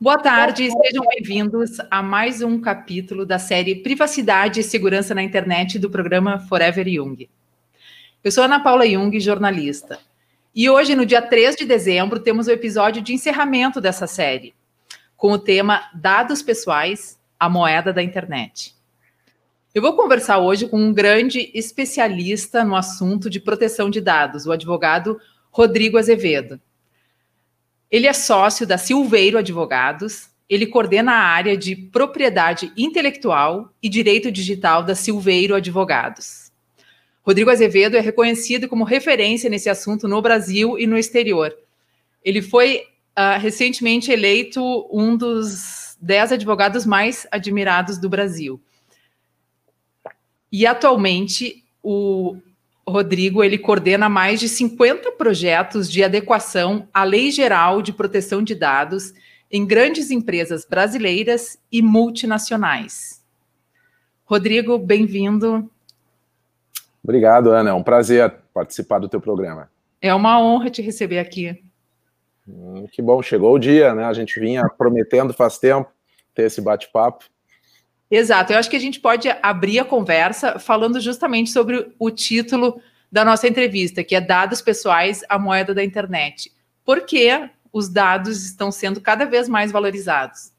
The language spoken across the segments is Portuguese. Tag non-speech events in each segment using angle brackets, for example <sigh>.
Boa tarde, sejam bem-vindos a mais um capítulo da série Privacidade e Segurança na Internet do programa Forever Young. Eu sou Ana Paula Jung, jornalista. E hoje, no dia 3 de dezembro, temos o episódio de encerramento dessa série, com o tema Dados Pessoais, a moeda da internet. Eu vou conversar hoje com um grande especialista no assunto de proteção de dados, o advogado Rodrigo Azevedo. Ele é sócio da Silveiro Advogados. Ele coordena a área de propriedade intelectual e direito digital da Silveiro Advogados. Rodrigo Azevedo é reconhecido como referência nesse assunto no Brasil e no exterior. Ele foi uh, recentemente eleito um dos dez advogados mais admirados do Brasil. E atualmente o Rodrigo, ele coordena mais de 50 projetos de adequação à Lei Geral de Proteção de Dados em grandes empresas brasileiras e multinacionais. Rodrigo, bem-vindo. Obrigado, Ana. É um prazer participar do teu programa. É uma honra te receber aqui. Hum, que bom, chegou o dia, né? A gente vinha prometendo faz tempo ter esse bate-papo. Exato, eu acho que a gente pode abrir a conversa falando justamente sobre o título da nossa entrevista, que é Dados Pessoais, a moeda da internet. Por que os dados estão sendo cada vez mais valorizados?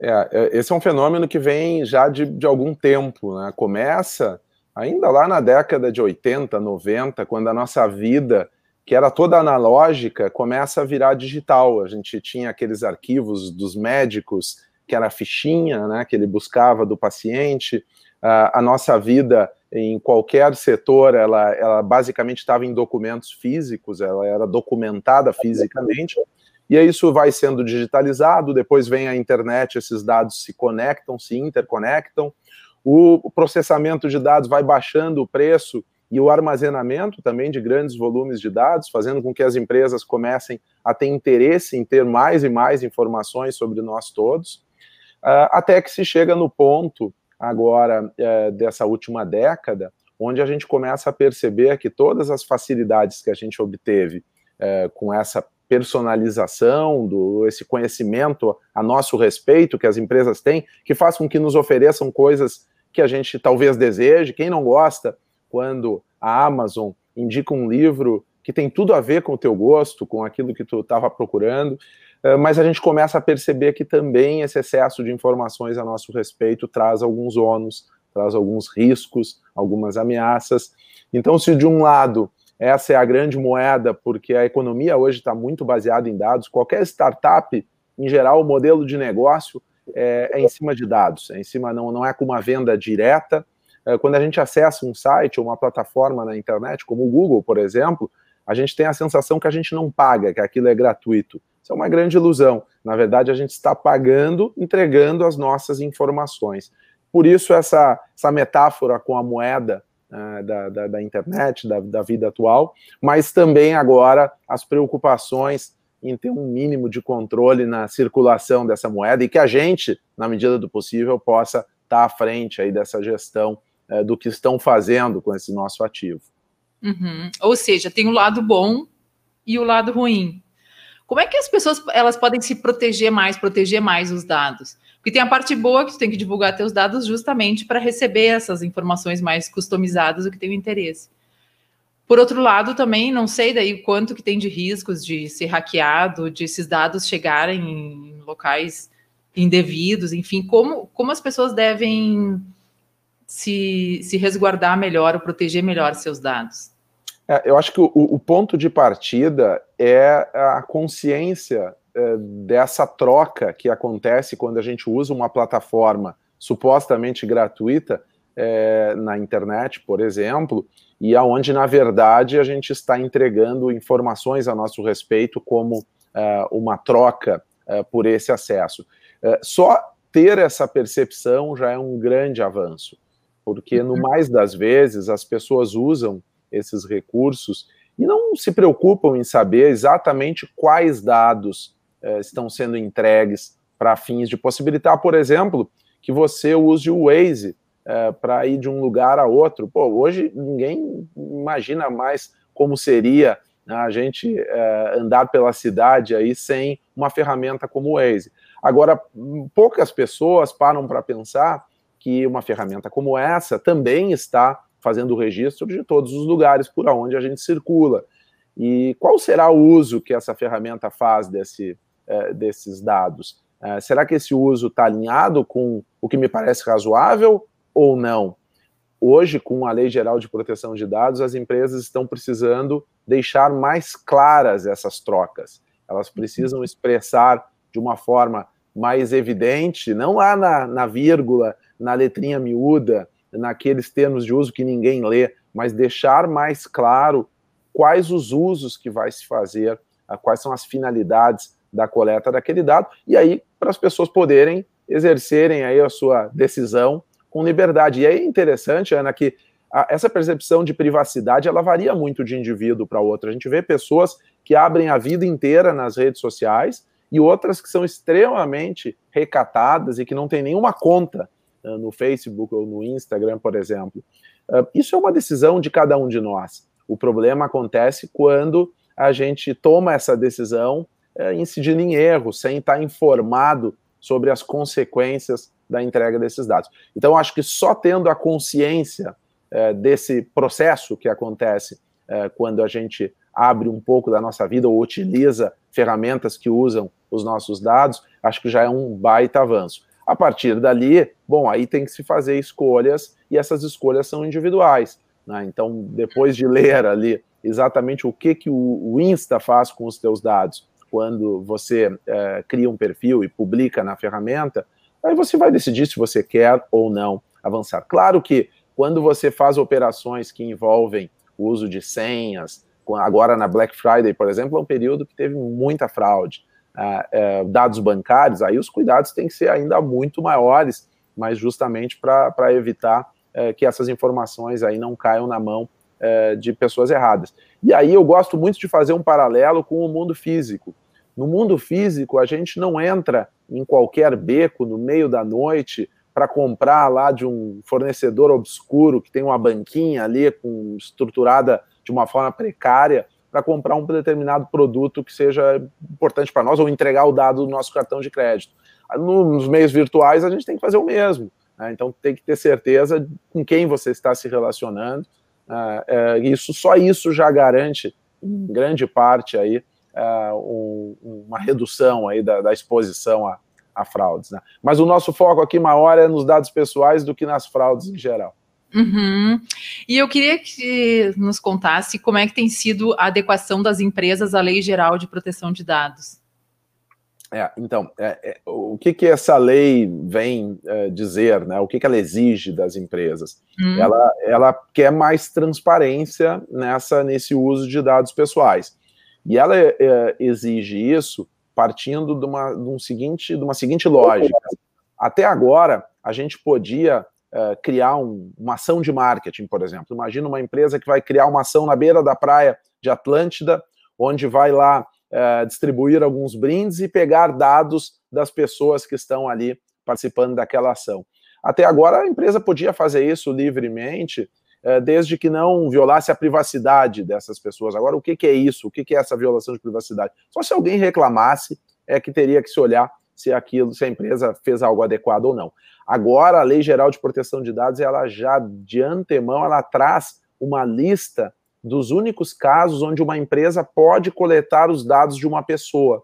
É, é esse é um fenômeno que vem já de, de algum tempo, né? Começa ainda lá na década de 80, 90, quando a nossa vida, que era toda analógica, começa a virar digital. A gente tinha aqueles arquivos dos médicos que era a fichinha né, que ele buscava do paciente. A nossa vida em qualquer setor, ela, ela basicamente estava em documentos físicos, ela era documentada fisicamente, e aí isso vai sendo digitalizado, depois vem a internet, esses dados se conectam, se interconectam, o processamento de dados vai baixando o preço e o armazenamento também de grandes volumes de dados, fazendo com que as empresas comecem a ter interesse em ter mais e mais informações sobre nós todos. Uh, até que se chega no ponto agora uh, dessa última década, onde a gente começa a perceber que todas as facilidades que a gente obteve uh, com essa personalização, do, esse conhecimento a nosso respeito que as empresas têm, que faz com que nos ofereçam coisas que a gente talvez deseje. Quem não gosta quando a Amazon indica um livro que tem tudo a ver com o teu gosto, com aquilo que tu estava procurando. Eh, mas a gente começa a perceber que também esse excesso de informações a nosso respeito traz alguns ônus, traz alguns riscos, algumas ameaças. Então, se de um lado essa é a grande moeda, porque a economia hoje está muito baseada em dados, qualquer startup, em geral, o modelo de negócio é, é em cima de dados, é em cima, não, não é com uma venda direta. É, quando a gente acessa um site ou uma plataforma na internet, como o Google, por exemplo, a gente tem a sensação que a gente não paga, que aquilo é gratuito. Isso é uma grande ilusão. Na verdade, a gente está pagando, entregando as nossas informações. Por isso, essa, essa metáfora com a moeda uh, da, da, da, internet, da, da vida atual, mas também agora as preocupações em ter um mínimo de controle na circulação dessa moeda e que a gente, na medida do possível, possa estar à frente aí dessa gestão uh, do que estão fazendo com esse nosso ativo. Uhum. Ou seja, tem o lado bom e o lado ruim. Como é que as pessoas elas podem se proteger mais, proteger mais os dados? Porque tem a parte boa que tu tem que divulgar teus dados justamente para receber essas informações mais customizadas do que tem o interesse. Por outro lado, também não sei daí quanto que tem de riscos de ser hackeado, de esses dados chegarem em locais indevidos, enfim, como, como as pessoas devem se, se resguardar melhor ou proteger melhor seus dados? É, eu acho que o, o, ponto de partida é a consciência é, dessa troca que acontece quando a gente usa uma plataforma supostamente gratuita é, na internet, por exemplo, e aonde na verdade a gente está entregando informações a nosso respeito como é, uma troca é, por esse acesso. É, só ter essa percepção já é um grande avanço, porque no uhum. mais das vezes as pessoas usam esses recursos e não se preocupam em saber exatamente quais dados eh, estão sendo entregues para fins de possibilitar, por exemplo, que você use o Waze eh, para ir de um lugar a outro. Pô, hoje ninguém imagina mais como seria né, a gente é, andar pela cidade aí sem uma ferramenta como o Waze. Agora, poucas pessoas param para pensar que uma ferramenta como essa também está fazendo o registro de todos os lugares por onde a gente circula. E qual será o uso que essa ferramenta faz desse, é, desses dados? É, será que esse uso está alinhado com o que me parece razoável ou não? Hoje, com a Lei Geral de Proteção de Dados, as empresas estão precisando deixar mais claras essas trocas. Elas precisam expressar de uma forma mais evidente, não lá na, na vírgula, na letrinha miúda, naqueles termos de uso que ninguém lê, mas deixar mais claro quais os usos que vai se fazer, quais são as finalidades da coleta daquele dado, e aí para as pessoas poderem exercerem aí a sua decisão com liberdade. E é interessante, Ana, que essa percepção de privacidade ela varia muito de indivíduo para outro. A gente vê pessoas que abrem a vida inteira nas redes sociais e outras que são extremamente recatadas e que não têm nenhuma conta no Facebook ou no Instagram, por exemplo. Uh, isso é uma decisão de cada um de nós. O problema acontece quando a gente toma essa decisão é, incidindo em erro, sem estar informado sobre as consequências da entrega desses dados. Então, acho que só tendo a consciência é, desse processo que acontece é, quando a gente abre um pouco da nossa vida ou utiliza ferramentas que usam os nossos dados, acho que já é um baita avanço. A partir dali, bom, aí tem que se fazer escolhas e essas escolhas são individuais. Né? Então, depois de ler ali exatamente o que, que o, Insta faz com os teus dados, quando você é, cria um perfil e publica na ferramenta, aí você vai decidir se você quer ou não avançar. Claro que quando você faz operações que envolvem o uso de senhas, agora na Black Friday, por exemplo, é um período que teve muita fraude. É, dados bancários, aí os cuidados têm que ser ainda muito maiores, mas justamente para evitar é, que essas informações aí não caiam na mão é, de pessoas erradas. E aí eu gosto muito de fazer um paralelo com o mundo físico. No mundo físico, a gente não entra em qualquer beco no meio da noite para comprar lá de um fornecedor obscuro que tem uma banquinha ali com, estruturada de uma forma precária para comprar um determinado produto que seja importante para nós ou entregar o dado do nosso cartão de crédito. Nos meios virtuais, a gente tem que fazer o mesmo. Né? Então tem que ter certeza com quem você está se relacionando. Uh, uh, isso só isso já garante, em grande parte, aí, uh, um, uma redução aí da, da exposição a, a fraudes. Né? Mas o nosso foco aqui maior é nos dados pessoais do que nas fraudes em geral. Uhum. E eu queria que nos contasse como é que tem sido a adequação das empresas à Lei Geral de Proteção de Dados. É, então, é, é, o que, que essa lei vem é, dizer, né? O que, que ela exige das empresas? Hum. Ela, ela quer mais transparência nessa, nesse uso de dados pessoais. E ela é, exige isso partindo de uma, de, um seguinte, de uma seguinte lógica. Até agora, a gente podia é, criar um, uma ação de marketing, por exemplo. Imagina uma empresa que vai criar uma ação na beira da praia de Atlântida, onde vai lá uh, distribuir alguns brindes e pegar dados das pessoas que estão ali participando daquela ação. Até agora, a empresa podia fazer isso livremente, uh, desde que não violasse a privacidade dessas pessoas. Agora, o que, é isso? O que é essa violação de privacidade? Só se alguém reclamasse, é que teria que se olhar se aquilo, se a empresa fez algo adequado ou não. Agora, a Lei Geral de Proteção de Dados, ela já de antemão, ela traz uma lista dos únicos casos onde uma empresa pode coletar os dados de uma pessoa.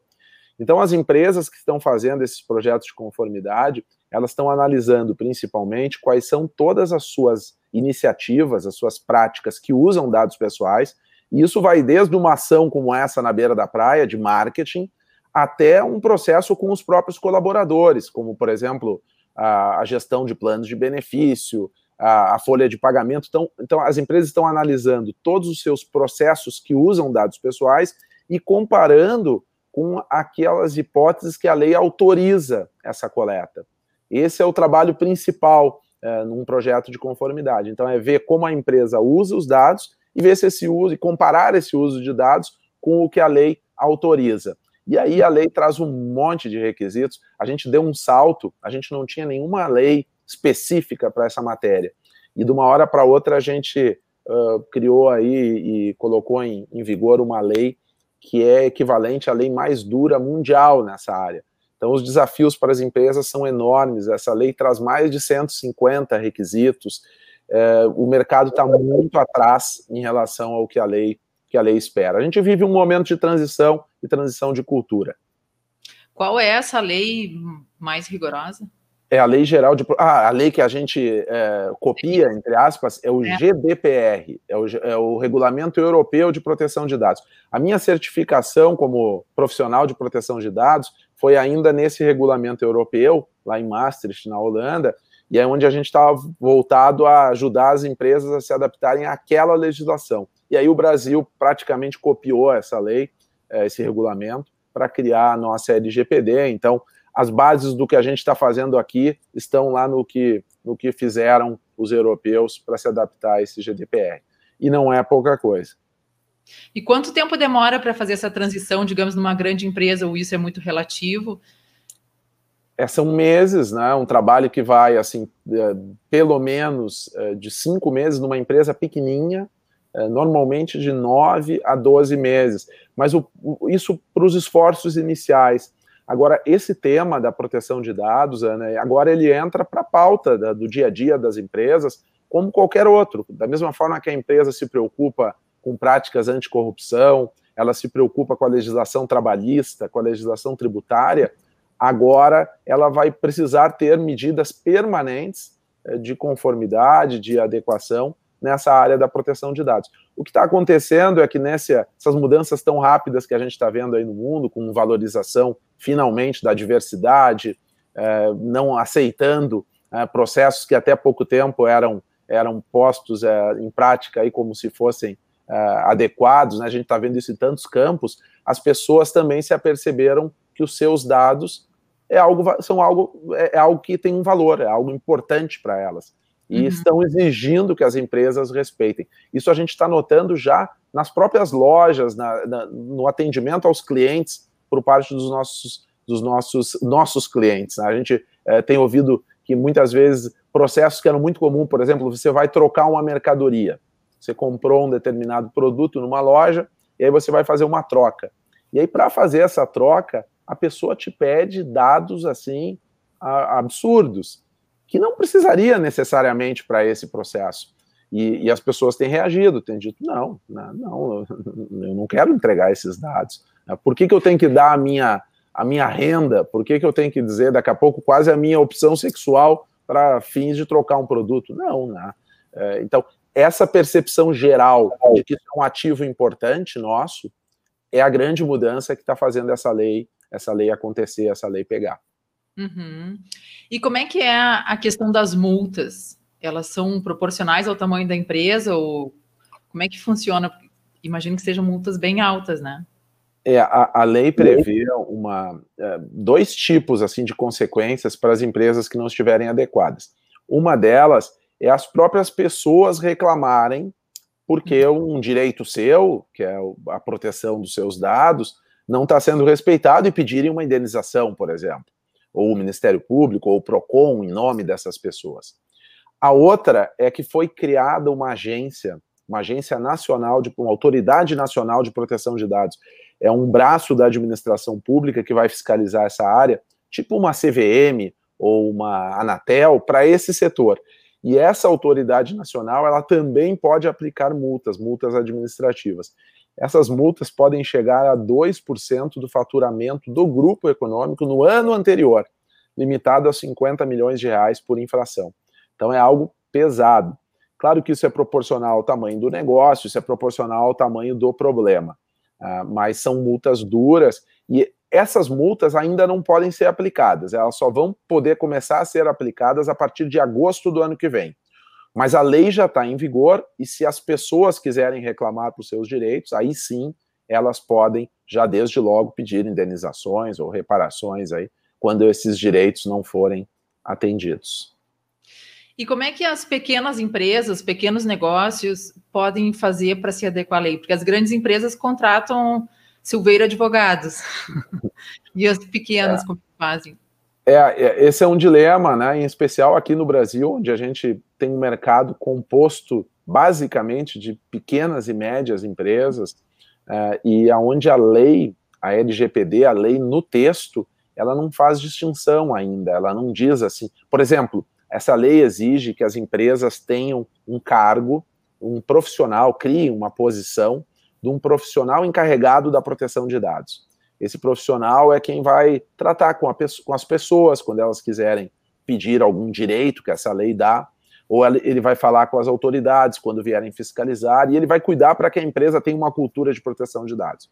Então, as empresas que estão fazendo esses projetos de conformidade, elas estão analisando principalmente quais são todas as suas iniciativas, as suas práticas que usam dados pessoais, e isso vai desde uma ação como essa na beira da praia, de marketing, até um processo com os próprios colaboradores, como, por exemplo, a, a gestão de planos de benefício, a, a, folha de pagamento. Então, então, as empresas estão analisando todos os seus processos que usam dados pessoais e comparando com aquelas hipóteses que a lei autoriza essa coleta. Esse é o trabalho principal é, num projeto de conformidade. Então, é ver como a empresa usa os dados e ver se esse uso e comparar esse uso de dados com o que a lei autoriza. E aí a lei traz um monte de requisitos. A gente deu um salto, a gente não tinha nenhuma lei específica para essa matéria. E de uma hora para outra a gente uh, criou aí e colocou em, em vigor uma lei que é equivalente à lei mais dura mundial nessa área. Então, os desafios para as empresas são enormes. Essa lei traz mais de 150 requisitos. É, o mercado está muito atrás em relação ao que a lei que a lei espera. A gente vive um momento de transição e transição de cultura. Qual é essa lei mais rigorosa? É a lei geral de. Ah, a lei que a gente é, copia, entre aspas, é o é. GDPR, é o, é o Regulamento Europeu de Proteção de Dados. A minha certificação como profissional de proteção de dados foi ainda nesse regulamento europeu, lá em Maastricht, na Holanda, e é onde a gente estava voltado a ajudar as empresas a se adaptarem àquela legislação. E aí o Brasil praticamente copiou essa lei, é, esse regulamento, para criar a nossa LGPD. Então, as bases do que a gente está fazendo aqui estão lá no que, no que fizeram os europeus para se adaptar a esse GDPR. E não é pouca coisa. E quanto tempo demora para fazer essa transição, digamos, numa grande empresa, ou isso é muito relativo? É, são meses, né? Um trabalho que vai, assim, é, pelo menos é, de cinco meses numa empresa pequenininha, normalmente de nove a doze meses. Mas o, isso para os esforços iniciais. Agora, esse tema da proteção de dados, né, agora ele entra para a pauta da, do dia a dia das empresas, como qualquer outro. Da mesma forma que a empresa se preocupa com práticas anticorrupção, ela se preocupa com a legislação trabalhista, com a legislação tributária, agora ela vai precisar ter medidas permanentes eh, de conformidade, de adequação nessa área da proteção de dados. O que está acontecendo é que nessa, essas mudanças tão rápidas que a gente está vendo aí no mundo, com valorização finalmente da diversidade, é, não aceitando é, processos que até pouco tempo eram, eram postos é, em prática aí como se fossem adequados, né? a gente está vendo isso em tantos campos, as pessoas também se aperceberam que os seus dados é algo, são algo, é algo que tem um valor, é algo importante para elas e uhum. estão exigindo que as empresas respeitem. Isso a gente está notando já nas próprias lojas, na, na, no atendimento aos clientes por parte dos nossos, dos nossos, nossos clientes. Né? A gente é, tem ouvido que muitas vezes processos que eram muito comuns, por exemplo, você vai trocar uma mercadoria. Você comprou um determinado produto numa loja e aí você vai fazer uma troca. E aí, para fazer essa troca, a pessoa te pede dados assim absurdos que não precisaria necessariamente para esse processo. E, e, as pessoas têm reagido, têm dito, não, não, não, eu não quero entregar esses dados. Por que, que eu tenho que dar a minha, a minha renda? Por que, que eu tenho que dizer, daqui a pouco, quase a minha opção sexual para fins de trocar um produto? Não, né? É, então, essa percepção geral de que é um ativo importante nosso é a grande mudança que está fazendo essa lei, essa lei acontecer, essa lei pegar. Uhum. E como é que é a questão das multas? Elas são proporcionais ao tamanho da empresa ou como é que funciona? Imagino que sejam multas bem altas, né? É, a, a lei prevê uma, é, dois tipos assim de consequências para as empresas que não estiverem adequadas. Uma delas é as próprias pessoas reclamarem porque um direito seu, que é a proteção dos seus dados, não está sendo respeitado e pedirem uma indenização, por exemplo ou o Ministério Público, ou o PROCON, em nome dessas pessoas. A outra é que foi criada uma agência, uma agência nacional, de, uma autoridade nacional de proteção de dados. É um braço da administração pública que vai fiscalizar essa área, tipo uma CVM ou uma Anatel, para esse setor. E essa autoridade nacional, ela também pode aplicar multas, multas administrativas. Essas multas podem chegar a 2% do faturamento do grupo econômico no ano anterior, limitado a 50 milhões de reais por infração. Então é algo pesado. Claro que isso é proporcional ao tamanho do negócio, isso é proporcional ao tamanho do problema, uh, mas são multas duras e essas multas ainda não podem ser aplicadas, elas só vão poder começar a ser aplicadas a partir de agosto do ano que vem. Mas a lei já está em vigor e se as pessoas quiserem reclamar por seus direitos, aí sim elas podem já desde logo pedir indenizações ou reparações aí quando esses direitos não forem atendidos. E como é que as pequenas empresas, pequenos negócios podem fazer para se adequar à lei? Porque as grandes empresas contratam Silveira Advogados. <laughs> e as pequenas é. como fazem? É, é, esse é um dilema, né, em especial aqui no Brasil, onde a gente tem um mercado composto basicamente de pequenas e médias empresas, uh, e aonde a lei, a LGPD, a lei no texto, ela não faz distinção ainda, ela não diz assim, por exemplo, essa lei exige que as empresas tenham um cargo, um profissional, criem uma posição de um profissional encarregado da proteção de dados. Esse profissional é quem vai tratar com, com as pessoas quando elas quiserem pedir algum direito que essa lei dá, ou ele vai falar com as autoridades quando vierem fiscalizar, e ele vai cuidar para que a empresa tenha uma cultura de proteção de dados.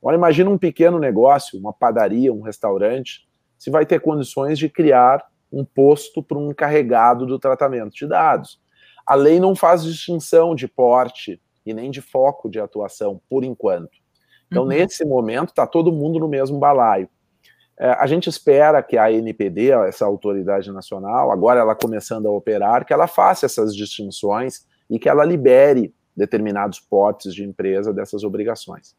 Agora, imagina um pequeno negócio, uma padaria, um restaurante, se vai ter condições de criar um posto para um encarregado do tratamento de dados. A lei não faz distinção de porte e nem de foco de atuação, por enquanto. Então, uhum. nesse momento, está todo mundo no mesmo balaio. É, a gente espera que a ANPD, essa autoridade nacional, agora ela começando a operar, que ela faça essas distinções e que ela libere determinados potes de empresa dessas obrigações.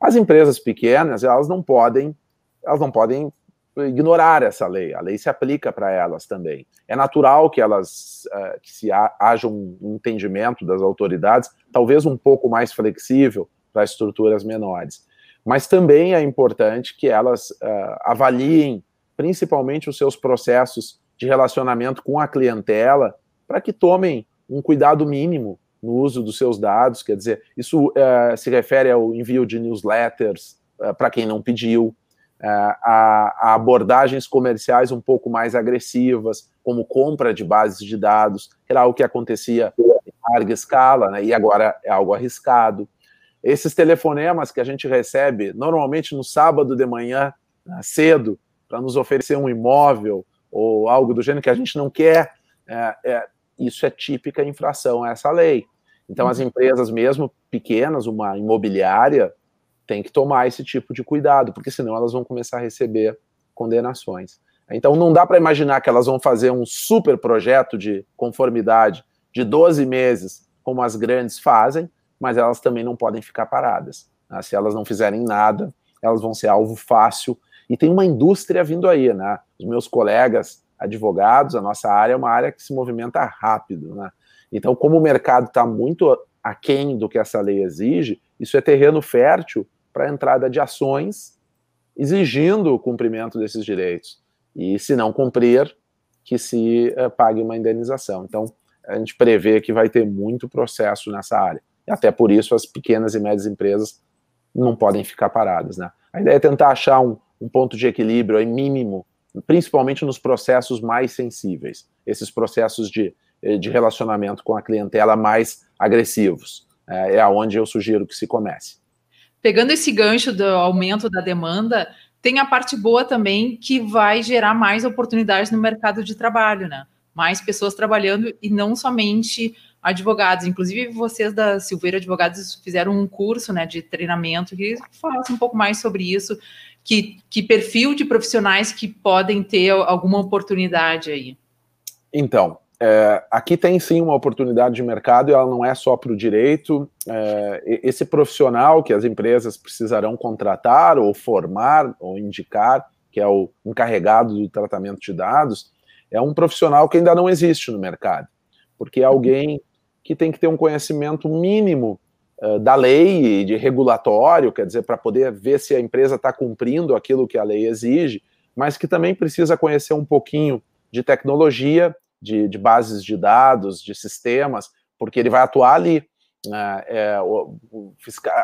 As empresas pequenas, elas não podem, elas não podem ignorar essa lei. A lei se aplica para elas também. É natural que elas, uh, que se ha, haja um entendimento das autoridades, talvez um pouco mais flexível para estruturas menores. Mas também é importante que elas uh, avaliem principalmente os seus processos de relacionamento com a clientela para que tomem um cuidado mínimo no uso dos seus dados, quer dizer, isso uh, se refere ao envio de newsletters uh, para quem não pediu, a, a, abordagens comerciais um pouco mais agressivas, como compra de bases de dados, que era algo que acontecia em larga escala, né, e agora é algo arriscado. Esses telefonemas que a gente recebe normalmente no sábado de manhã, né, cedo, para nos oferecer um imóvel ou algo do gênero que a gente não quer, é, é, isso é típica infração a essa lei. Então, as uhum. empresas, mesmo pequenas, uma imobiliária, tem que tomar esse tipo de cuidado, porque senão elas vão começar a receber condenações. Então, não dá para imaginar que elas vão fazer um super projeto de conformidade de 12 meses, como as grandes fazem, mas elas também não podem ficar paradas. Né? Se elas não fizerem nada, elas vão ser alvo fácil. E tem uma indústria vindo aí, né? Os meus colegas advogados, a nossa área é uma área que se movimenta rápido, né? Então, como o mercado está muito aquém do que essa lei exige, isso é terreno fértil para a entrada de ações exigindo o cumprimento desses direitos. E se não cumprir, que se uh, pague uma indenização. Então, a gente prevê que vai ter muito processo nessa área. E até por isso as pequenas e médias empresas não podem ficar paradas. Né? A ideia é tentar achar um, um ponto de equilíbrio aí, mínimo, principalmente nos processos mais sensíveis, esses processos de, de relacionamento com a clientela mais agressivos. É, é aonde eu sugiro que se comece. Pegando esse gancho do aumento da demanda, tem a parte boa também que vai gerar mais oportunidades no mercado de trabalho, né? Mais pessoas trabalhando e não somente advogados. Inclusive, vocês da Silveira Advogados fizeram um curso né, de treinamento que falasse um pouco mais sobre isso. Que, que perfil de profissionais que podem ter alguma oportunidade aí? Então, é, aqui tem sim uma oportunidade de mercado e ela não é só para o direito. É, esse profissional que as empresas precisarão contratar ou formar ou indicar, que é o encarregado do tratamento de dados, é um profissional que ainda não existe no mercado, porque é alguém que tem que ter um conhecimento mínimo uh, da lei, de regulatório, quer dizer, para poder ver se a empresa está cumprindo aquilo que a lei exige, mas que também precisa conhecer um pouquinho de tecnologia, de, de bases de dados, de sistemas, porque ele vai atuar ali, uh, é, o, o,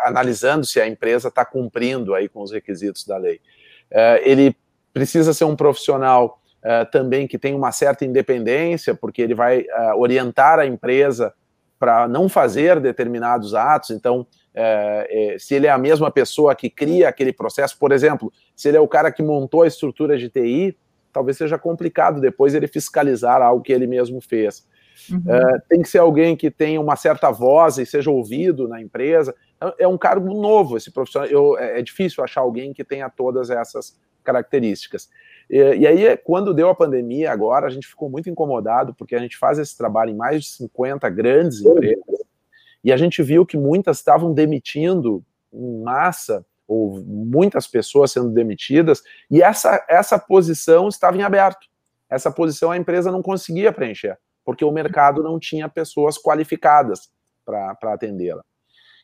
analisando se a empresa está cumprindo aí com os requisitos da lei. Uh, ele precisa ser um profissional uh, também que tem uma certa independência, porque ele vai orientar a empresa para não fazer determinados atos. Então, é, é, se ele é a mesma pessoa que cria aquele processo, por exemplo, se ele é o cara que montou a estrutura de TI, talvez seja complicado depois ele fiscalizar algo que ele mesmo fez. Uhum. É, tem que ser alguém que tenha uma certa voz e seja ouvido na empresa. É, é um cargo novo esse profissional. Eu, é, é difícil achar alguém que tenha todas essas características. E, e, aí, quando deu a pandemia, agora a gente ficou muito incomodado, porque a gente faz esse trabalho em mais de 50 grandes empresas, e a gente viu que muitas estavam demitindo em massa, ou muitas pessoas sendo demitidas, e essa, essa posição estava em aberto. Essa posição a empresa não conseguia preencher, porque o mercado não tinha pessoas qualificadas para atendê-la.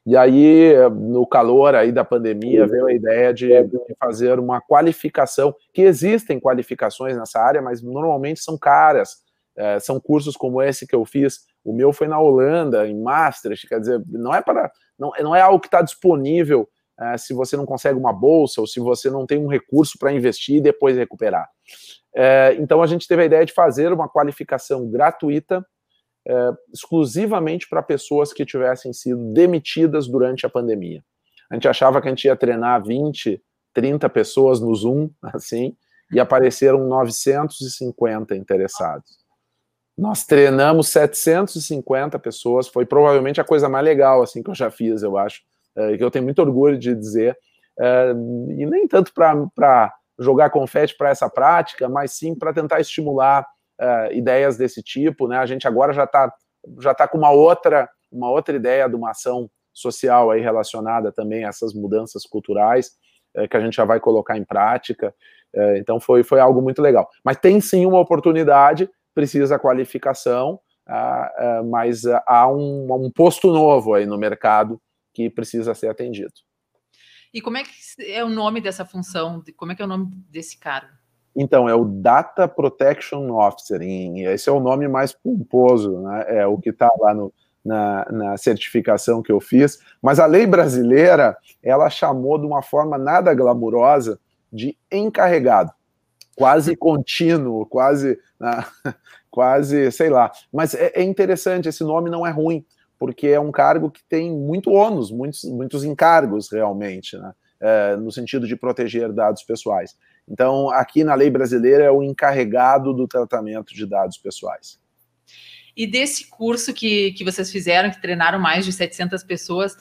E aí, no calor aí da pandemia, veio a ideia de, de, fazer uma qualificação, que existem qualificações nessa área, mas normalmente são caras. É, são cursos como esse que eu fiz. O meu foi na Holanda, em Maastricht, quer dizer, não é para. Não, não é algo que está disponível é, se você não consegue uma bolsa ou se você não tem um recurso para investir e depois recuperar. É, então a gente teve a ideia de fazer uma qualificação gratuita é, exclusivamente para pessoas que tivessem sido demitidas durante a pandemia. A gente achava que a gente ia treinar 20, 30 pessoas no Zoom, <laughs> assim, e apareceram 950 interessados. Nós treinamos 750 pessoas, foi provavelmente a coisa mais legal assim que eu já fiz, eu acho, é, que eu tenho muito orgulho de dizer, é, e nem tanto para jogar confete para essa prática, mas sim para tentar estimular uh, ideias desse tipo, né? A gente agora já está já tá com uma outra, uma outra ideia de uma ação social aí relacionada também a essas mudanças culturais uh, que a gente já vai colocar em prática. Uh, então foi, foi algo muito legal. Mas tem sim uma oportunidade, precisa qualificação, uh, mas há um, um posto novo aí no mercado que precisa ser atendido. E como é que é o nome dessa função? Como é que é o nome desse cargo? Então, é o Data Protection Officer, esse é o nome mais pomposo, né? é o que está lá no, na, na, certificação que eu fiz, mas a lei brasileira, ela chamou de uma forma nada glamurosa de encarregado, quase contínuo, quase, né? <laughs> quase, sei lá, mas é, é interessante, esse nome não é ruim, porque é um cargo que tem muito ônus, muitos, muitos encargos realmente, né? É, no sentido de proteger dados pessoais. Então, aqui na lei brasileira é o encarregado do tratamento de dados pessoais. E desse curso que, que vocês fizeram, que treinaram mais de 700 pessoas,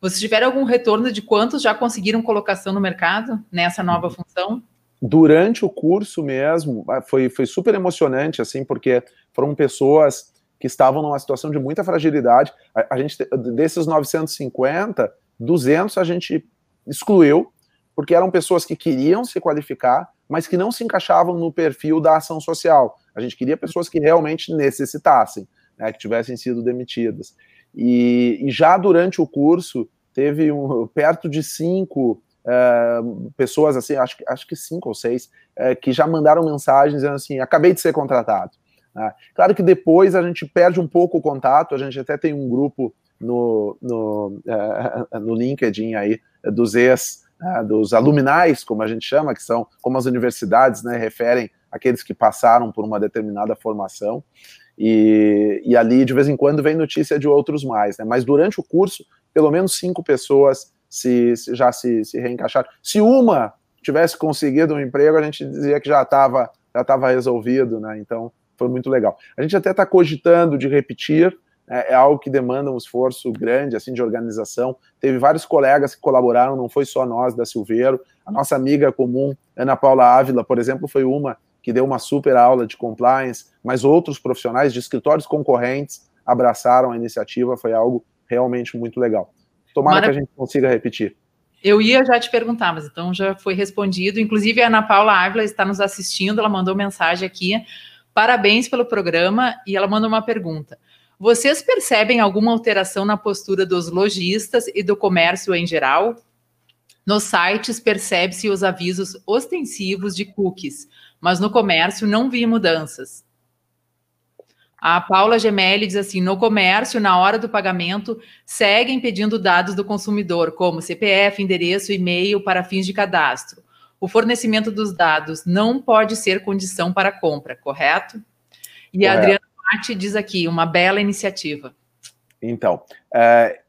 vocês tiveram algum retorno de quantos já conseguiram colocação no mercado nessa nova função? Durante o curso mesmo, ah, foi, foi super emocionante, assim, porque foram pessoas que estavam numa situação de muita fragilidade. A, a gente, desses 950, 200 a gente excluiu, porque eram pessoas que queriam se qualificar, mas que não se encaixavam no perfil da ação social. A gente queria pessoas que realmente necessitassem, né, que tivessem sido demitidas. E, e, já durante o curso, teve um, perto de cinco uh, pessoas, assim, acho, acho que cinco ou seis, uh, que já mandaram mensagens dizendo assim: acabei de ser contratado. Né? Claro que depois a gente perde um pouco o contato, a gente até tem um grupo no, no, uh, <laughs> no LinkedIn aí dos ex né, dos aluminais, como a gente chama, que são como as universidades né, referem aqueles que passaram por uma determinada formação, e, e ali de vez em quando vem notícia de outros mais, né, mas durante o curso, pelo menos cinco pessoas se, se já se, se reencaixaram. Se uma tivesse conseguido um emprego, a gente dizia que já estava já estava resolvido, né? Então foi muito legal. A gente até está cogitando de repetir, é, é, algo que demanda um esforço grande, assim, de organização. Teve vários colegas que colaboraram, não foi só nós da Silveiro. A nossa amiga comum, Ana Paula Ávila, por exemplo, foi uma que deu uma super aula de compliance, mas outros profissionais de escritórios concorrentes abraçaram a iniciativa, foi algo realmente muito legal. Tomara Mara... que a gente consiga repetir. Eu ia já te perguntar, mas então já foi respondido. Inclusive, a Ana Paula Ávila está nos assistindo, ela mandou mensagem aqui. Parabéns pelo programa e ela mandou uma pergunta. Vocês percebem alguma alteração na postura dos lojistas e do comércio em geral? Nos sites percebe-se os avisos ostensivos de cookies, mas no comércio não vi mudanças. A Paula Gemelli diz assim: no comércio, na hora do pagamento, seguem pedindo dados do consumidor, como CPF, endereço, e-mail para fins de cadastro. O fornecimento dos dados não pode ser condição para compra, correto? E correto. a Adriana Mate diz aqui, uma bela iniciativa. Então, é,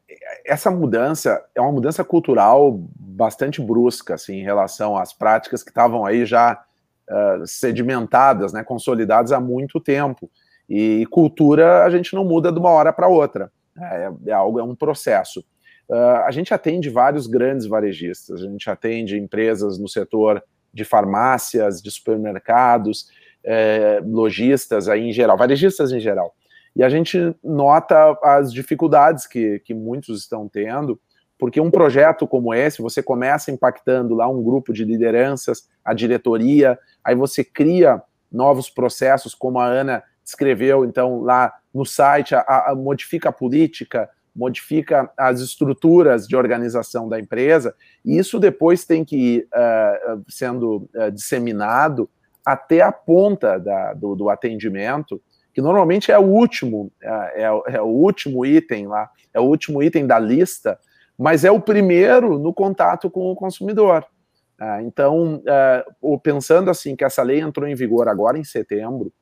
essa mudança é uma mudança cultural bastante brusca, assim, em relação às práticas que estavam aí já uh, sedimentadas, né, consolidadas há muito tempo. E cultura a gente não muda de uma hora para outra. É, é, algo, é um processo. Uh, a gente atende vários grandes varejistas, a gente atende empresas no setor de farmácias, de supermercados, é, lojistas aí em geral, varejistas em geral. E a gente nota as dificuldades que, que muitos estão tendo, porque um projeto como esse, você começa impactando lá um grupo de lideranças, a diretoria, aí você cria novos processos, como a Ana escreveu, então, lá no site, a, a, modifica a política, modifica as estruturas de organização da empresa, e isso depois tem que ir uh, sendo uh, disseminado até a ponta da, do, do, atendimento, que normalmente é o último, é, é, é, o último item lá, é o último item da lista, mas é o primeiro no contato com o consumidor. Uh, então, pensando assim que essa lei entrou em vigor agora em setembro,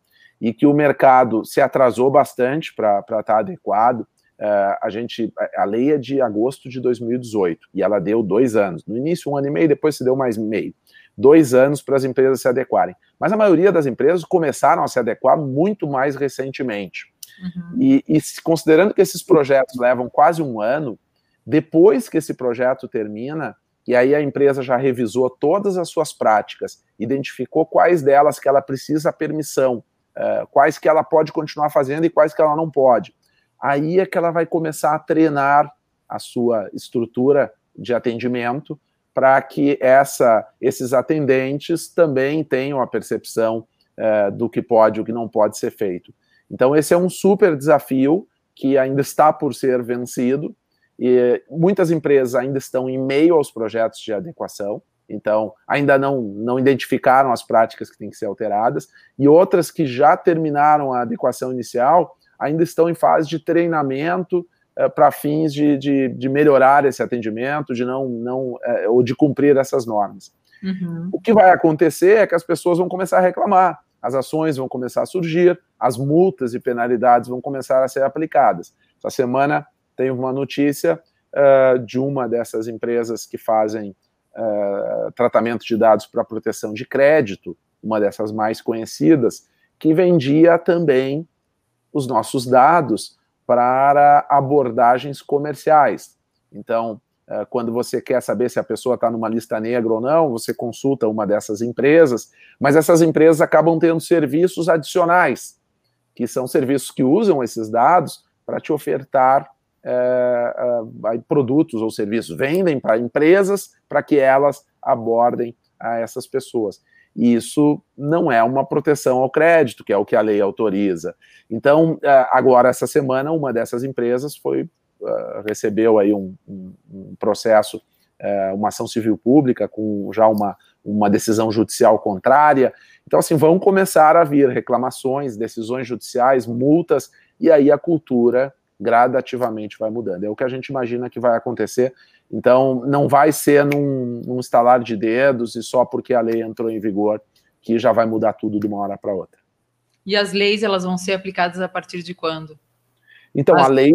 e que o mercado se atrasou bastante para estar tá adequado, Uh, a gente, a lei é de agosto de 2018 e ela deu dois anos. No início, um ano e meio, depois se deu mais meio. Dois anos para as empresas se adequarem. Mas a maioria das empresas começaram a se adequar muito mais recentemente. Uhum. E, e considerando que esses projetos levam quase um ano, depois que esse projeto termina, e aí a empresa já revisou todas as suas práticas, identificou quais delas que ela precisa permissão, uh, quais que ela pode continuar fazendo e quais que ela não pode aí é que ela vai começar a treinar a sua estrutura de atendimento para que essa, esses atendentes também tenham a percepção é, do que pode e o que não pode ser feito. Então, esse é um super desafio que ainda está por ser vencido, e muitas empresas ainda estão em meio aos projetos de adequação, então ainda não, não identificaram as práticas que têm que ser alteradas, e outras que já terminaram a adequação inicial ainda estão em fase de treinamento para fins de, de, de, melhorar esse atendimento, de não, não é, ou de cumprir essas normas. Uhum. O que vai acontecer é que as pessoas vão começar a reclamar, as ações vão começar a surgir, as multas e penalidades vão começar a ser aplicadas. Essa semana tem uma notícia uh, de uma dessas empresas que fazem uh, tratamento de dados para proteção de crédito, uma dessas mais conhecidas, que vendia também os nossos dados para abordagens comerciais. Então, é, quando você quer saber se a pessoa está numa lista negra ou não, você consulta uma dessas empresas, mas essas empresas acabam tendo serviços adicionais, que são serviços que usam esses dados para te ofertar é, é, produtos ou serviços, vendem para empresas para que elas abordem a essas pessoas. E isso não é uma proteção ao crédito, que é o que a lei autoriza. Então, é, agora, essa semana, uma dessas empresas foi é, recebeu aí um, um, processo, é, uma ação civil pública com já uma, uma decisão judicial contrária. Então, assim, vão começar a vir reclamações, decisões judiciais, multas, e aí a cultura gradativamente vai mudando. É o que a gente imagina que vai acontecer então, não vai ser num, num estalar de dedos e só porque a lei entrou em vigor que já vai mudar tudo de uma hora para outra. E as leis, elas vão ser aplicadas a partir de quando? Então, as... a lei.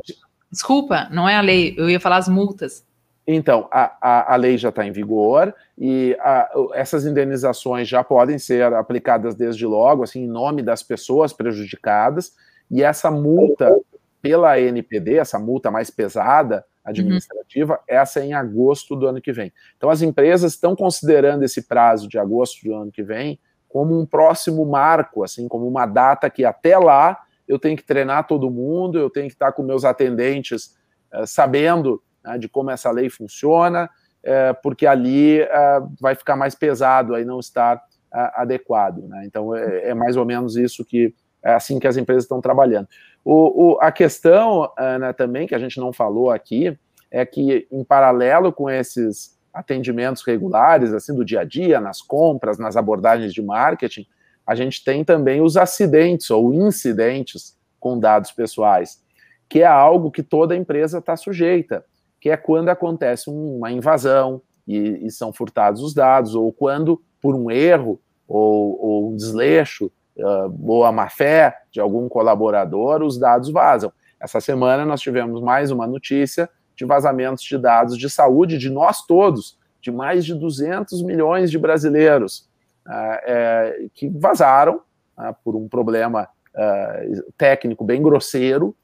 Desculpa, não é a lei, eu ia falar as multas. Então, a, a, a lei já está em vigor e a, essas indenizações já podem ser aplicadas desde logo, assim, em nome das pessoas prejudicadas, e essa multa pela NPD, essa multa mais pesada, administrativa, uhum. essa é em agosto do ano que vem. Então, as empresas estão considerando esse prazo de agosto do ano que vem como um próximo marco, assim, como uma data que até lá eu tenho que treinar todo mundo, eu tenho que estar com meus atendentes uh, sabendo né, de como essa lei funciona, uh, porque ali uh, vai ficar mais pesado aí não estar adequado. Né? Então, é, é, mais ou menos isso que é assim que as empresas estão trabalhando. O, o, a questão, Ana, também, que a gente não falou aqui, é que, em paralelo com esses atendimentos regulares, assim, do dia a dia, nas compras, nas abordagens de marketing, a gente tem também os acidentes ou incidentes com dados pessoais, que é algo que toda empresa está sujeita, que é quando acontece uma invasão e, e, são furtados os dados, ou quando, por um erro ou, ou um desleixo, uh, ou a má fé de algum colaborador, os dados vazam. Essa semana nós tivemos mais uma notícia de vazamentos de dados de saúde de nós todos, de mais de 200 milhões de brasileiros, uh, é, que vazaram uh, por um problema técnico bem grosseiro,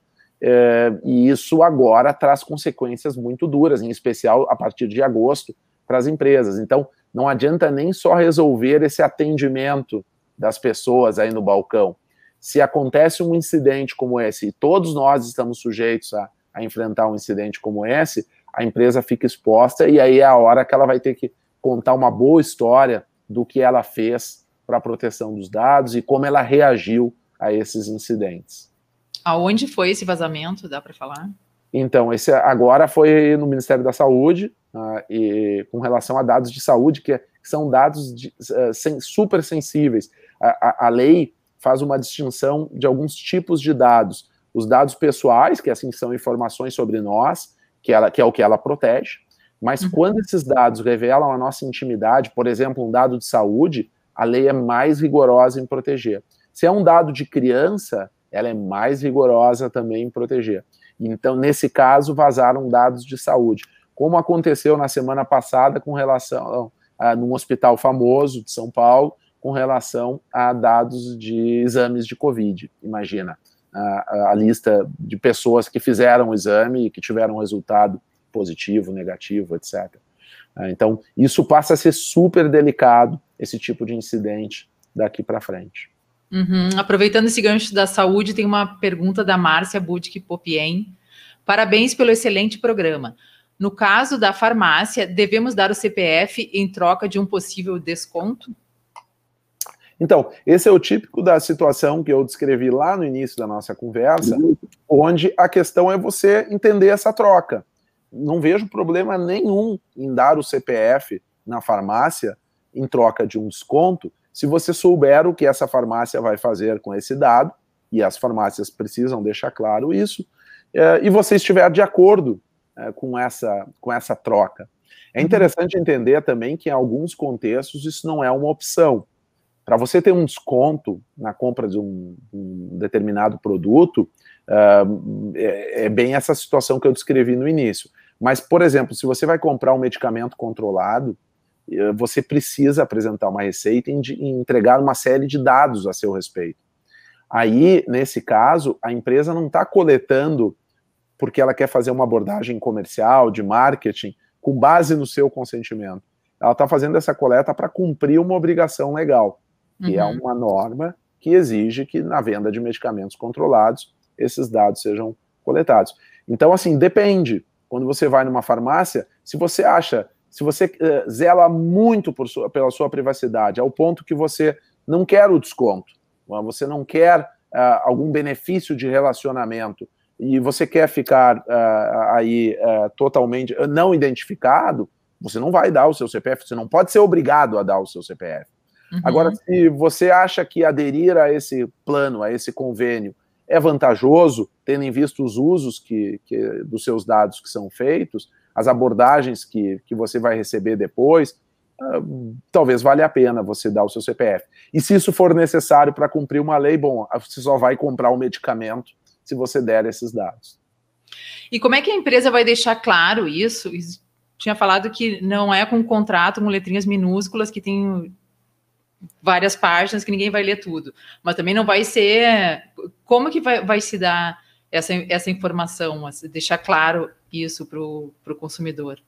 e isso agora traz consequências muito duras, em especial a partir de agosto, para as empresas. Então, não adianta nem só resolver esse atendimento das pessoas aí no balcão. Se acontece um incidente como esse, e todos nós estamos sujeitos a, a enfrentar um incidente como esse, a empresa fica exposta e aí é a hora que ela vai ter que contar uma boa história do que ela fez para a proteção dos dados e como ela reagiu a esses incidentes. Aonde foi esse vazamento? Dá para falar? Então, esse agora foi no Ministério da Saúde, uh, e, com relação a dados de saúde, que, são dados de, uh, sen, super sensíveis. A, a, a, lei faz uma distinção de alguns tipos de dados. Os dados pessoais, que assim são informações sobre nós, que, ela, que é o que ela protege, mas uhum. quando esses dados revelam a nossa intimidade, por exemplo, um dado de saúde, a lei é mais rigorosa em proteger. Se é um dado de criança, ela é mais rigorosa também em proteger. Então, nesse caso, vazaram dados de saúde, como aconteceu na semana passada com relação a, num hospital famoso de São Paulo, com relação a dados de exames de Covid. Imagina a, a lista de pessoas que fizeram o exame e que tiveram resultado positivo, negativo, etc. Ah, então, isso passa a ser super delicado, esse tipo de incidente daqui para frente. Uhum. Aproveitando esse gancho da saúde, tem uma pergunta da Márcia Budke Popien. Parabéns pelo excelente programa. No caso da farmácia, devemos dar o CPF em troca de um possível desconto? Então, esse é o típico da situação que eu descrevi lá no início da nossa conversa, onde a questão é você entender essa troca. Não vejo problema nenhum em dar o CPF na farmácia em troca de um desconto, se você souber o que essa farmácia vai fazer com esse dado, e as farmácias precisam deixar claro isso, é, e você estiver de acordo é, com, essa, com essa troca. É uhum. interessante entender também que em alguns contextos isso não é uma opção. Para você ter um desconto na compra de um, um determinado produto, uh, é, é, bem essa situação que eu descrevi no início. Mas, por exemplo, se você vai comprar um medicamento controlado, eh, você precisa apresentar uma receita e entregar uma série de dados a seu respeito. Aí, nesse caso, a empresa não está coletando porque ela quer fazer uma abordagem comercial, de marketing, com base no seu consentimento. Ela está fazendo essa coleta para cumprir uma obrigação legal, que é uhum. é uma norma que exige que na venda de medicamentos controlados esses dados sejam coletados. Então, assim, depende. Quando você vai numa farmácia, se você acha, se você uh, zela muito sua, pela sua privacidade, ao ponto que você não quer o desconto, você não quer uh, algum benefício de relacionamento, e você quer ficar uh, aí uh, totalmente não identificado, você não vai dar o seu CPF, você não pode ser obrigado a dar o seu CPF. Uhum. Agora, se você acha que aderir a esse plano, a esse convênio, é vantajoso, tendo em vista os usos que, que dos seus dados que são feitos, as abordagens que, que você vai receber depois, uh, talvez valha a pena você dar o seu CPF. E se isso for necessário para cumprir uma lei, bom, você só vai comprar o um medicamento se você der esses dados. E como é que a empresa vai deixar claro isso? Tinha falado que não é com contrato com letrinhas minúsculas que tem várias páginas que ninguém vai ler tudo, mas também não vai ser. Como que vai, vai se dar essa, essa informação, deixar claro isso para o consumidor?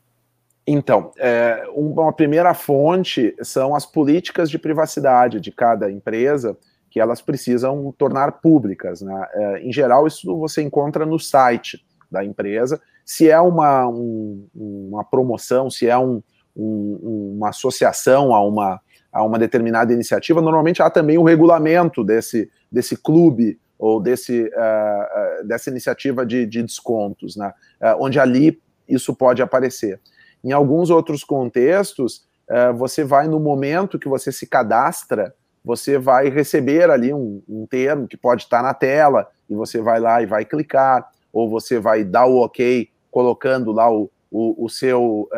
Então, é, uma primeira fonte são as políticas de privacidade de cada empresa que elas precisam tornar públicas. Né? É, em geral, isso você encontra no site da empresa. Se é uma, um, uma promoção, se é um, um, uma associação a uma, a uma determinada iniciativa, normalmente há também o regulamento desse, desse clube ou desse, uh, uh, dessa iniciativa de, de descontos, né? Uh, onde ali isso pode aparecer. Em alguns outros contextos, você vai no momento que você se cadastra você vai receber ali um, um termo que pode estar na tela, e você vai lá e vai clicar, ou você vai dar o ok colocando lá o, o, o seu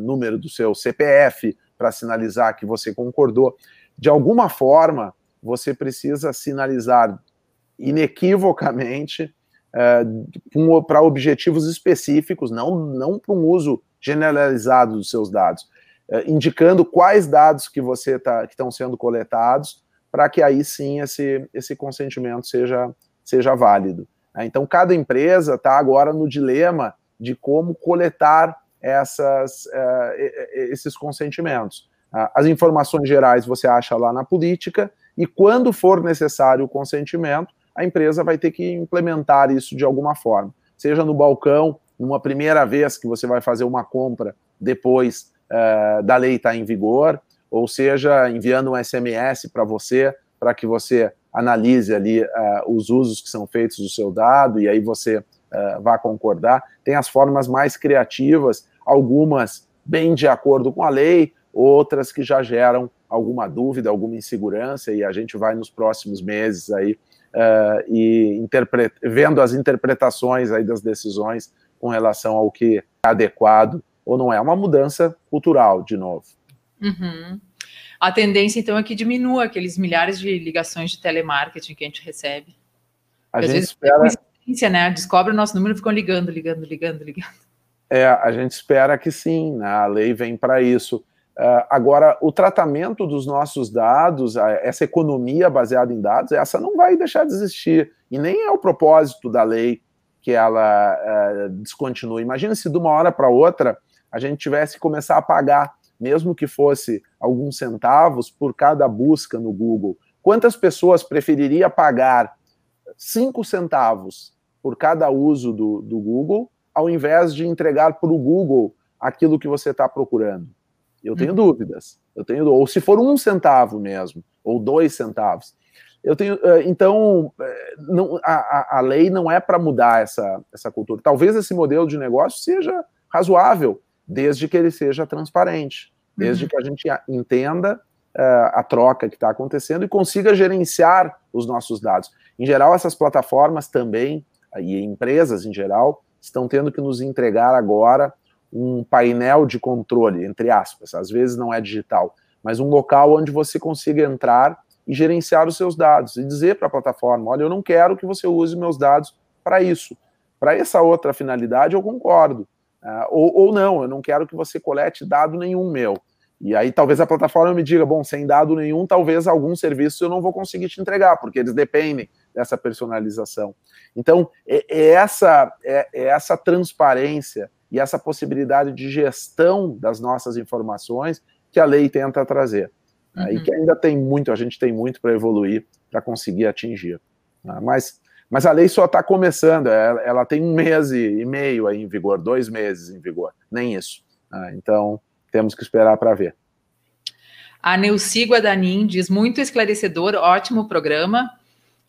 número do seu CPF para sinalizar que você concordou. De alguma forma, você precisa sinalizar inequivocamente uh, para objetivos específicos, não, não para um uso generalizado dos seus dados, eh, indicando quais dados que você tá, que estão sendo coletados, para que aí sim esse, esse consentimento seja, seja válido. Né? Então, cada empresa está agora no dilema de como coletar essas, uh, esses consentimentos. Uh, as informações gerais você acha lá na política, e quando for necessário o consentimento, a empresa vai ter que implementar isso de alguma forma. Seja no balcão, numa primeira vez que você vai fazer uma compra depois uh, da lei estar tá em vigor, ou seja, enviando um SMS para você, para que você analise ali uh, os usos que são feitos do seu dado, e aí você uh, vá concordar. Tem as formas mais criativas, algumas bem de acordo com a lei, outras que já geram alguma dúvida, alguma insegurança, e a gente vai nos próximos meses aí uh, e vendo as interpretações aí das decisões com relação ao que é adequado ou não é. Uma mudança cultural, de novo. Uhum. A tendência, então, é que diminua aqueles milhares de ligações de telemarketing que a gente recebe. A gente às vezes, espera... né? Descobre o nosso número e ficam ligando, ligando, ligando, ligando. É, a gente espera que sim, né? a lei vem para isso. Uh, agora, o tratamento dos nossos dados, essa economia baseada em dados, essa não vai deixar de existir. E nem é o propósito da lei que ela uh, descontinue. Imagina se de uma hora para outra a gente tivesse que começar a pagar, mesmo que fosse alguns centavos por cada busca no Google. Quantas pessoas preferiria pagar cinco centavos por cada uso do, do Google, ao invés de entregar para o Google aquilo que você está procurando? Eu tenho uhum. dúvidas. Eu tenho, ou se for um centavo mesmo, ou dois centavos. Eu tenho, eh, então, eh, não, a, a lei não é para mudar essa, essa cultura. Talvez esse modelo de negócio seja razoável, desde que ele seja transparente, desde uhum. que a gente entenda uh, a troca que está acontecendo e consiga gerenciar os nossos dados. Em geral, essas plataformas também, e empresas em geral, estão tendo que nos entregar agora um painel de controle, entre aspas, às vezes não é digital, mas um local onde você consiga entrar e gerenciar os seus dados e dizer para a plataforma: olha, eu não quero que você use meus dados para isso. Para essa outra finalidade, eu concordo. Uh, ou, ou não, eu não quero que você colete dado nenhum meu. E aí talvez a plataforma me diga, bom, sem dado nenhum, talvez algum serviço eu não vou conseguir te entregar, porque eles dependem dessa personalização. Então, é, é essa, é, é, essa transparência e essa possibilidade de gestão das nossas informações que a lei tenta trazer. Né? Uhum. E que ainda tem muito, a gente tem muito para evoluir para conseguir atingir. Né? Mas, mas a lei só está começando, ela, é, ela, tem um mês e meio aí em vigor, dois meses em vigor, nem isso. Né? Então, temos que esperar para ver. A Neuci Guadanin diz muito esclarecedor, ótimo programa.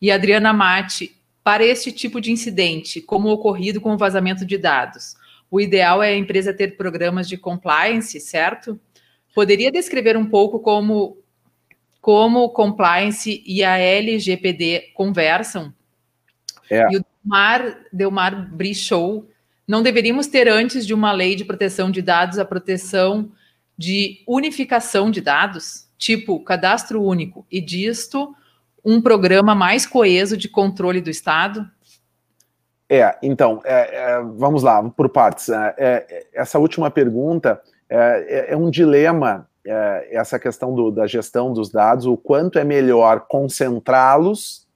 E Adriana Mate, para este tipo de incidente, como ocorrido com o vazamento de dados, o ideal é a empresa ter programas de compliance, certo? Poderia descrever um pouco como como compliance e a LGPD conversam? É. E o Delmar, Delmar Brichou, não deveríamos ter antes de uma lei de proteção de dados a proteção de unificação de dados, tipo cadastro único, e disto um programa mais coeso de controle do Estado? É, então, é, é, vamos lá, por partes. É, é essa última pergunta é, é, é um dilema, essa questão do, da gestão dos dados, o quanto é melhor concentrá-los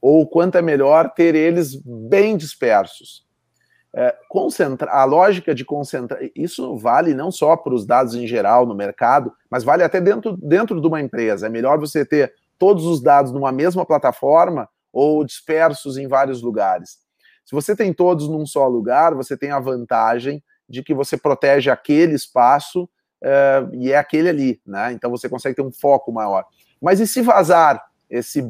ou o quanto é melhor ter eles bem dispersos. É, a lógica de concentrar, isso vale não só para os dados em geral no mercado, mas vale até dentro, dentro de uma empresa. É melhor você ter todos os dados numa mesma plataforma ou dispersos em vários lugares. Se você tem todos num só lugar, você tem a vantagem de que você protege aquele espaço uh, e é aquele ali, né? Então você consegue ter um foco maior. Mas e se vazar esse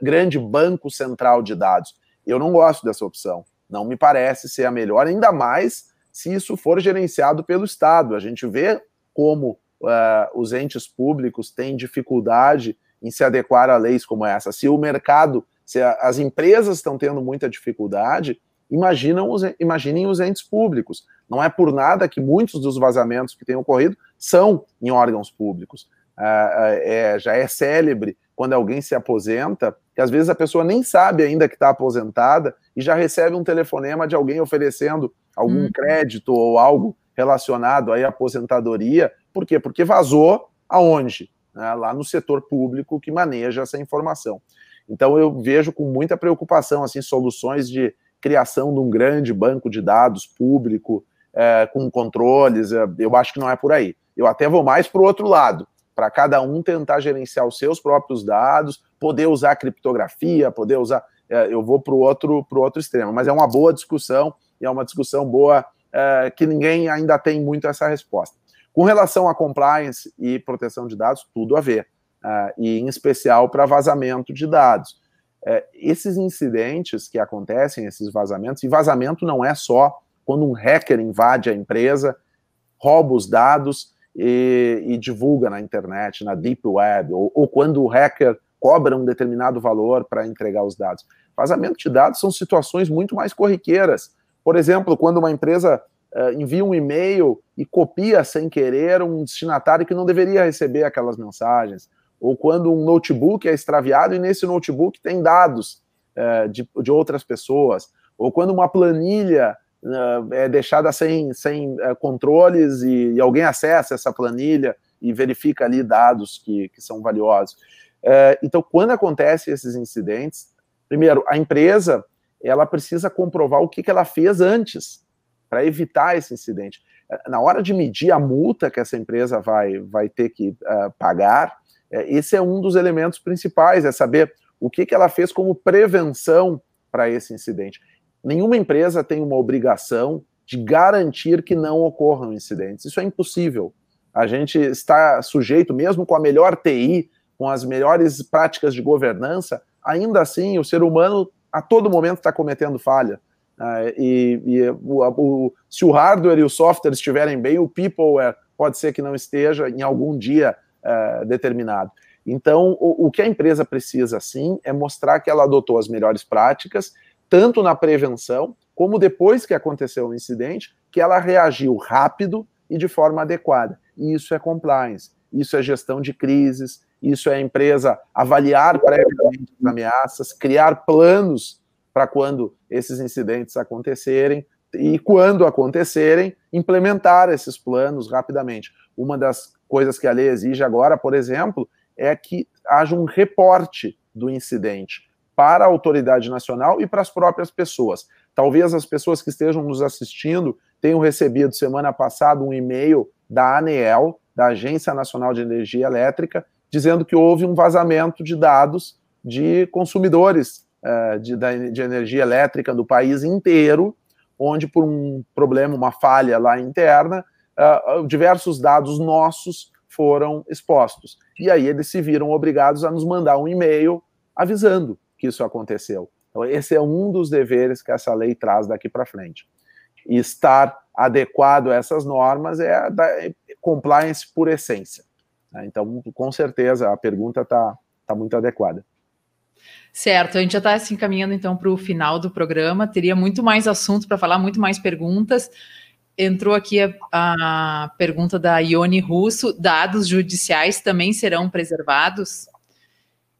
grande banco central de dados? Eu não gosto dessa opção. Não me parece ser a melhor, ainda mais se isso for gerenciado pelo Estado. A gente vê como uh, os entes públicos têm dificuldade em se adequar a leis como essa. Se o mercado se as empresas estão tendo muita dificuldade, imaginam os, imaginem os entes públicos. Não é por nada que muitos dos vazamentos que têm ocorrido são em órgãos públicos. É, é, já é célebre quando alguém se aposenta, que às vezes a pessoa nem sabe ainda que está aposentada e já recebe um telefonema de alguém oferecendo algum hum. crédito ou algo relacionado à aposentadoria. Por quê? Porque vazou aonde? Né, lá no setor público que maneja essa informação. Então eu vejo com muita preocupação assim soluções de criação de um grande banco de dados público é, com controles. É, eu acho que não é por aí. Eu até vou mais para o outro lado, para cada um tentar gerenciar os seus próprios dados, poder usar criptografia, poder usar. É, eu vou para o outro, pro outro extremo. Mas é uma boa discussão e é uma discussão boa é, que ninguém ainda tem muito essa resposta. Com relação a compliance e proteção de dados, tudo a ver uh, e em especial para vazamento de dados. é, esses incidentes que acontecem, esses vazamentos, e vazamento não é só quando um hacker invade a empresa, rouba os dados e, e divulga na internet, na deep web, ou, ou quando o hacker cobra um determinado valor para entregar os dados. Vazamento de dados são situações muito mais corriqueiras. Por exemplo, quando uma empresa uh, envia um e-mail e copia sem querer um destinatário que não deveria receber aquelas mensagens, ou quando um notebook é extraviado e nesse notebook tem dados uh, de, de outras pessoas, ou quando uma planilha uh, é deixada sem, sem controles e, e, alguém acessa essa planilha e verifica ali dados que, que são valiosos. então, quando acontecem esses incidentes, primeiro, a empresa ela precisa comprovar o que, que ela fez antes para evitar esse incidente. É, na hora de medir a multa que essa empresa vai, vai ter que uh, pagar, é, esse é um dos elementos principais, é saber o que, que ela fez como prevenção para esse incidente. Nenhuma empresa tem uma obrigação de garantir que não ocorram incidentes. Isso é impossível. A gente está sujeito, mesmo com a melhor TI, com as melhores práticas de governança, ainda assim o ser humano a todo momento está cometendo falha. Uh, e, e o, o, se o hardware e o software estiverem bem, o peopleware pode ser que não esteja em algum dia uh, determinado. Então, o, o, que a empresa precisa, sim, é mostrar que ela adotou as melhores práticas, tanto na prevenção, como depois que aconteceu o incidente, que ela reagiu rápido e de forma adequada. E isso é compliance, isso é gestão de crises, isso é a empresa avaliar previamente as ameaças, criar planos para quando esses incidentes acontecerem e, quando acontecerem, implementar esses planos rapidamente. Uma das coisas que a lei exige agora, por exemplo, é que haja um reporte do incidente para a autoridade nacional e para as próprias pessoas. Talvez as pessoas que estejam nos assistindo tenham recebido semana passada um e-mail da ANEEL, da Agência Nacional de Energia Elétrica, dizendo que houve um vazamento de dados de consumidores uh, de, de energia elétrica do país inteiro, onde, por um problema, uma falha lá interna, uh, diversos dados nossos foram expostos. E aí eles se viram obrigados a nos mandar um e-mail avisando que isso aconteceu. Então, esse é um dos deveres que essa lei traz daqui para frente. E estar adequado a essas normas é, da, é compliance por essência. Né? Então, com certeza, a pergunta está tá muito adequada. Certo, a gente já está se assim, encaminhando então para o final do programa. Teria muito mais assunto para falar, muito mais perguntas. Entrou aqui a, a, pergunta da Ione Russo: dados judiciais também serão preservados?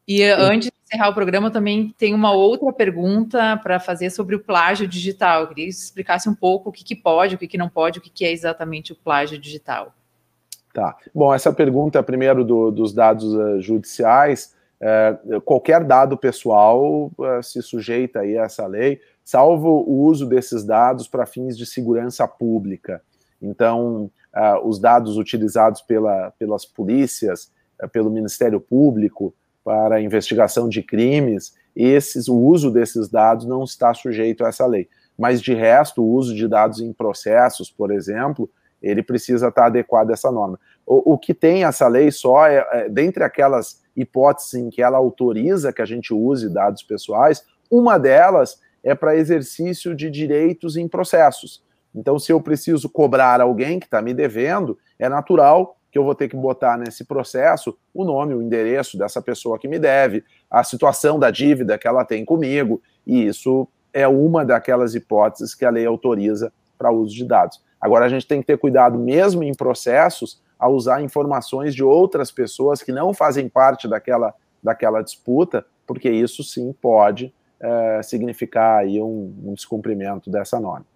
E Sim. antes de encerrar o programa, também tem uma outra pergunta para fazer sobre o plágio digital. Eu queria que você explicasse um pouco o que, que pode, o que, que não pode, o que, que é exatamente o plágio digital. Tá. Bom, essa pergunta primeiro do, dos dados uh, judiciais. Uh, qualquer dado pessoal uh, se sujeita aí a essa lei, salvo o uso desses dados para fins de segurança pública. Então, os dados utilizados pela, pelas polícias, pelo Ministério Público para investigação de crimes, esses, o uso desses dados não está sujeito a essa lei. Mas, de resto, o uso de dados em processos, por exemplo, ele precisa estar adequado a essa norma. O, o que tem essa lei só é, é, dentre aquelas hipóteses em que ela autoriza que a gente use dados pessoais, uma delas é para exercício de direitos em processos. Então, se eu preciso cobrar alguém que está me devendo, é natural que eu vou ter que botar nesse processo o nome, o endereço dessa pessoa que me deve, a situação da dívida que ela tem comigo, e isso é uma daquelas hipóteses que a lei autoriza para uso de dados. Agora, a gente tem que ter cuidado, mesmo em processos, a usar informações de outras pessoas que não fazem parte daquela, daquela disputa, porque isso sim pode é, significar aí um, um, descumprimento dessa norma.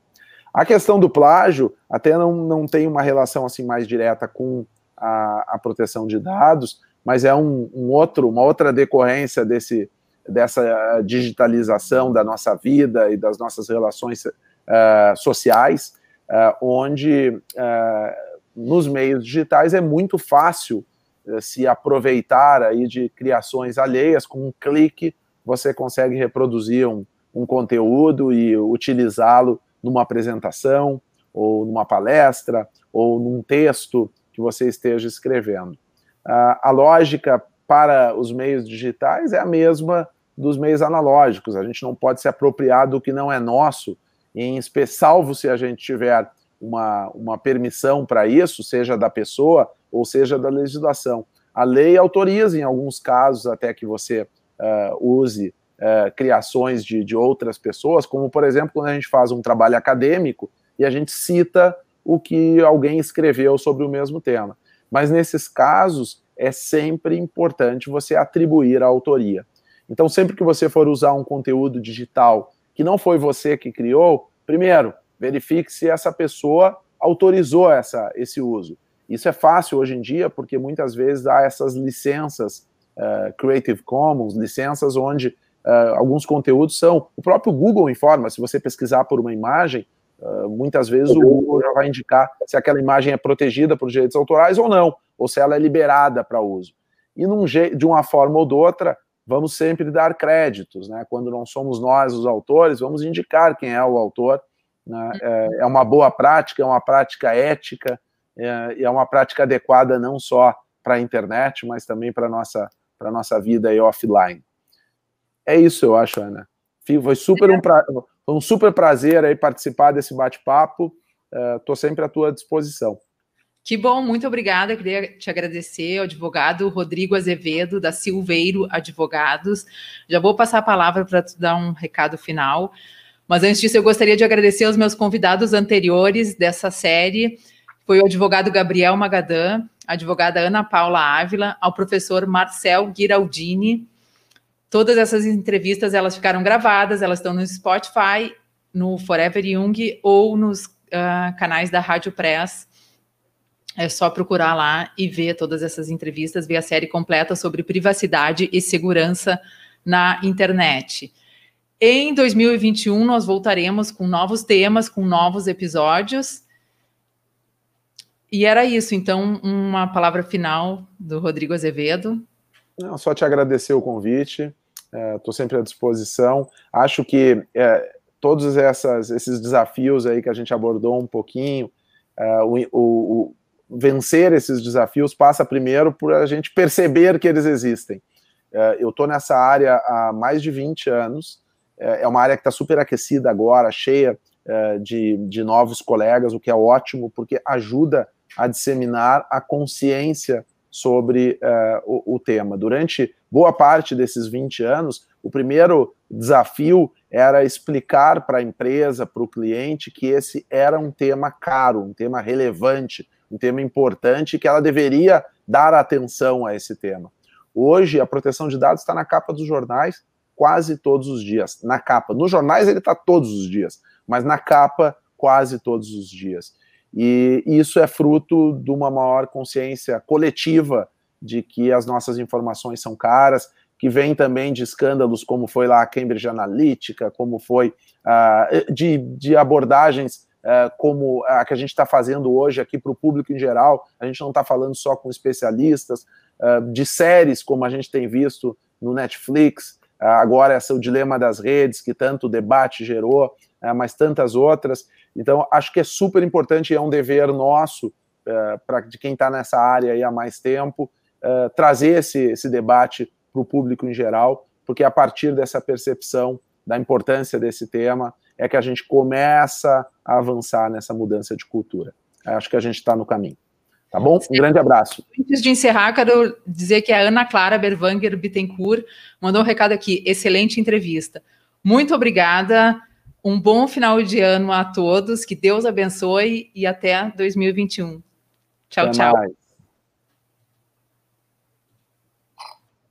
A questão do plágio até não, não tem uma relação assim mais direta com a, a proteção de dados, mas é um, um, outro, uma outra decorrência desse, dessa digitalização da nossa vida e das nossas relações uh, sociais, uh, onde uh, nos meios digitais é muito fácil uh, se aproveitar aí de criações alheias, com um clique você consegue reproduzir um, um conteúdo e utilizá-lo numa apresentação, ou numa palestra, ou num texto que você esteja escrevendo. a lógica para os meios digitais é a mesma dos meios analógicos. A gente não pode se apropriar do que não é nosso, em salvo se a gente tiver uma, uma permissão para isso, seja da pessoa ou seja da legislação. A lei autoriza, em alguns casos, até que você uh, use uh, criações de, de outras pessoas, como, por exemplo, quando a gente faz um trabalho acadêmico e a gente cita o que alguém escreveu sobre o mesmo tema. Mas nesses casos, é sempre importante você atribuir a autoria. Então, sempre que você for usar um conteúdo digital que não foi você que criou, primeiro, verifique se essa pessoa autorizou essa, esse uso. Isso é fácil hoje em dia, porque muitas vezes há essas licenças uh, Creative Commons, licenças onde uh, alguns conteúdos são. O próprio Google informa, se você pesquisar por uma imagem, uh, muitas vezes o Google já vai indicar se aquela imagem é protegida por direitos autorais ou não, ou se ela é liberada para uso. E num, de uma forma ou de outra, vamos sempre dar créditos, né? Quando não somos nós os autores, vamos indicar quem é o autor. Né? É, é uma boa prática, é uma prática ética, é, e é uma prática adequada não só para a internet, mas também para a nossa, nossa vida aí offline. É isso, eu acho, Ana. Foi super um, pra... Foi um super prazer aí participar desse bate-papo. Estou uh, sempre à tua disposição. Que bom, muito obrigada. Eu queria te agradecer ao advogado Rodrigo Azevedo, da Silveiro Advogados. Já vou passar a palavra para te dar um recado final. Mas antes disso, eu gostaria de agradecer aos meus convidados anteriores dessa série. Foi o advogado Gabriel Magadan, a advogada Ana Paula Ávila, ao professor Marcel Giraldini. Todas essas entrevistas elas ficaram gravadas, elas estão no Spotify, no Forever Young ou nos uh, canais da Rádio Press é só procurar lá e ver todas essas entrevistas, ver a série completa sobre privacidade e segurança na internet. Em 2021, nós voltaremos com novos temas, com novos episódios. E era isso. Então, uma palavra final do Rodrigo Azevedo. Não, só te agradecer o convite. Estou é, sempre à disposição. Acho que é, todos essas, esses desafios aí que a gente abordou um pouquinho, é, o, o vencer esses desafios passa primeiro por a gente perceber que eles existem. É, eu estou nessa área há mais de 20 anos, é, é uma área que está super aquecida agora, cheia é, de, de novos colegas, o que é ótimo, porque ajuda a disseminar a consciência sobre o, o tema. Durante boa parte desses 20 anos, o primeiro desafio era explicar para a empresa, para o cliente, que esse era um tema caro, um tema relevante, um tema importante que ela deveria dar atenção a esse tema. Hoje, a proteção de dados está na capa dos jornais quase todos os dias. Na capa. Nos jornais ele está todos os dias, mas na capa quase todos os dias. E isso é fruto de uma maior consciência coletiva de que as nossas informações são caras, que vem também de escândalos como foi lá a Cambridge Analytica, como foi uh, de, de abordagens é, como a que a gente está fazendo hoje aqui para o público em geral, a gente não está falando só com especialistas, é, de séries como a gente tem visto no Netflix, agora essa é o Dilema das Redes, que tanto debate gerou, mas tantas outras. Então, acho que é super importante e é um dever nosso, para de quem está nessa área há mais tempo, trazer esse, esse debate para o público em geral, porque a partir dessa percepção da importância desse tema, é que a gente começa a avançar nessa mudança de cultura. Acho que a gente está no caminho. Tá bom? Um grande abraço. Antes de encerrar, quero dizer que a Ana Clara Berwanger Bittencourt mandou um recado aqui. Excelente entrevista. Muito obrigada. Um bom final de ano a todos. Que Deus abençoe e até 2021. Tchau, até tchau. Mais.